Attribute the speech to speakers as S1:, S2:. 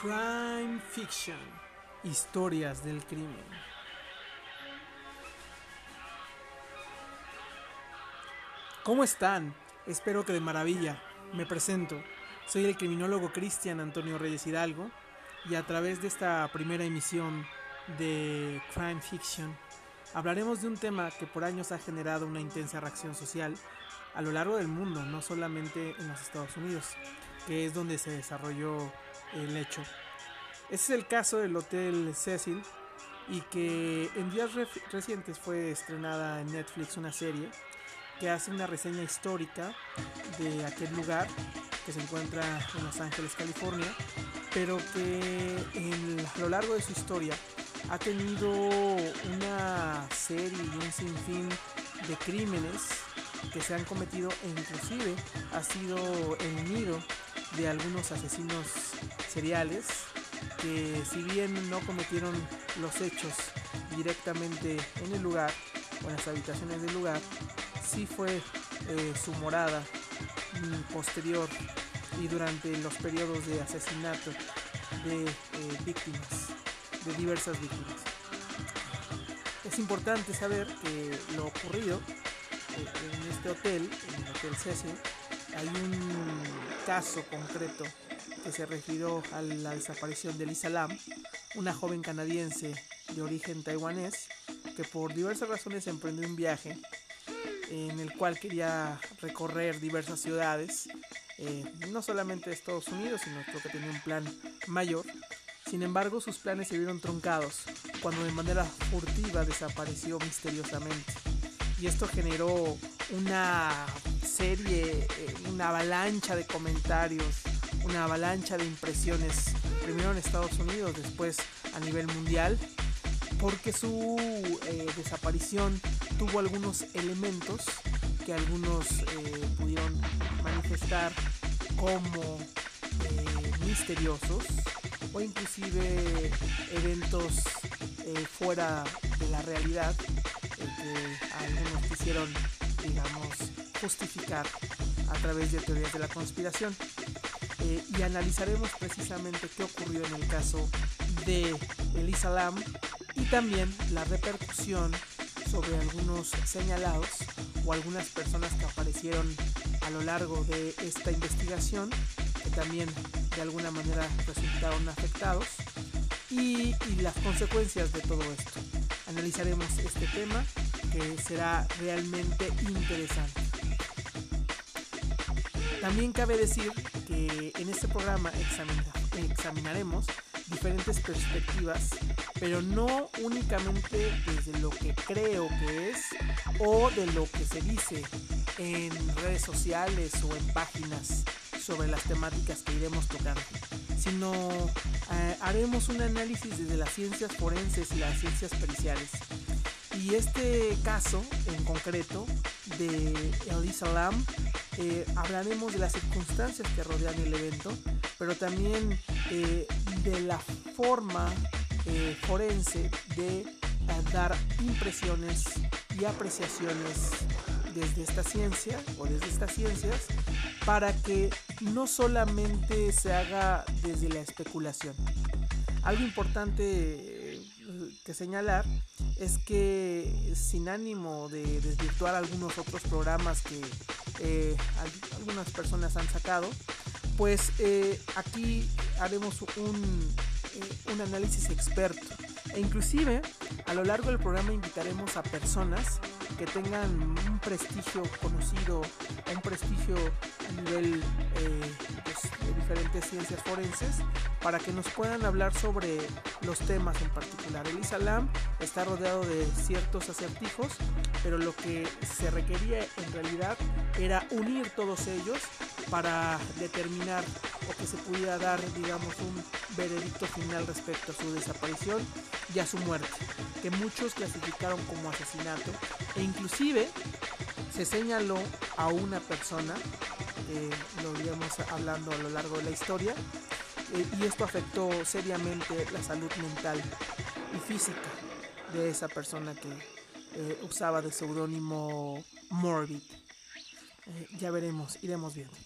S1: Crime Fiction. Historias del crimen. ¿Cómo están? Espero que de maravilla. Me presento. Soy el criminólogo Cristian Antonio Reyes Hidalgo y a través de esta primera emisión de Crime Fiction hablaremos de un tema que por años ha generado una intensa reacción social a lo largo del mundo, no solamente en los Estados Unidos, que es donde se desarrolló el hecho. Este es el caso del Hotel Cecil y que en días recientes fue estrenada en Netflix una serie que hace una reseña histórica de aquel lugar que se encuentra en Los Ángeles, California, pero que a lo largo de su historia ha tenido una serie y un sinfín de crímenes que se han cometido e inclusive ha sido el nido de algunos asesinos que si bien no cometieron los hechos directamente en el lugar o en las habitaciones del lugar, sí fue eh, su morada mm, posterior y durante los periodos de asesinato de eh, víctimas, de diversas víctimas. Es importante saber que lo ocurrido eh, en este hotel, en el Hotel Cecil, hay un caso concreto que se refirió a la desaparición de Lisa Lam, una joven canadiense de origen taiwanés que por diversas razones emprendió un viaje en el cual quería recorrer diversas ciudades, eh, no solamente Estados Unidos, sino que tenía un plan mayor. Sin embargo, sus planes se vieron truncados cuando de manera furtiva desapareció misteriosamente. Y esto generó una serie, eh, una avalancha de comentarios, una avalancha de impresiones, primero en Estados Unidos, después a nivel mundial, porque su eh, desaparición tuvo algunos elementos que algunos eh, pudieron manifestar como misteriosos o inclusive eventos fuera de la realidad que algunos quisieron digamos justificar a través de teorías de la conspiración. Eh, y analizaremos precisamente qué ocurrió en el caso de Elisa Lam y también la repercusión sobre algunos señalados o algunas personas que aparecieron a lo largo de esta investigación que también de alguna manera resultaron afectados y, y las consecuencias de todo esto. Analizaremos este tema que será realmente interesante. También cabe decir que en este programa examinaremos diferentes perspectivas, pero no únicamente desde lo que creo que es o de lo que se dice en redes sociales o en páginas sobre las temáticas que iremos tocando, sino eh, haremos un análisis desde las ciencias forenses y las ciencias periciales. Y este caso en concreto de Elisa Lam eh, hablaremos de las circunstancias que rodean el evento, pero también eh, de la forma eh, forense de dar impresiones y apreciaciones desde esta ciencia o desde estas ciencias para que no solamente se haga desde la especulación. Algo importante que señalar es que sin ánimo de desvirtuar algunos otros programas que eh, algunas personas han sacado, pues eh, aquí haremos un, eh, un análisis experto. E inclusive a lo largo del programa invitaremos a personas que tengan un prestigio conocido, un prestigio a nivel pues, de diferentes ciencias forenses, para que nos puedan hablar sobre los temas en particular. El Islam está rodeado de ciertos acertijos, pero lo que se requería en realidad era unir todos ellos para determinar o que se pudiera dar, digamos, un veredicto final respecto a su desaparición y a su muerte, que muchos clasificaron como asesinato e inclusive se señaló a una persona, eh, lo iremos hablando a lo largo de la historia, eh, y esto afectó seriamente la salud mental y física de esa persona que eh, usaba de seudónimo Morbid. Ya veremos, iremos viendo.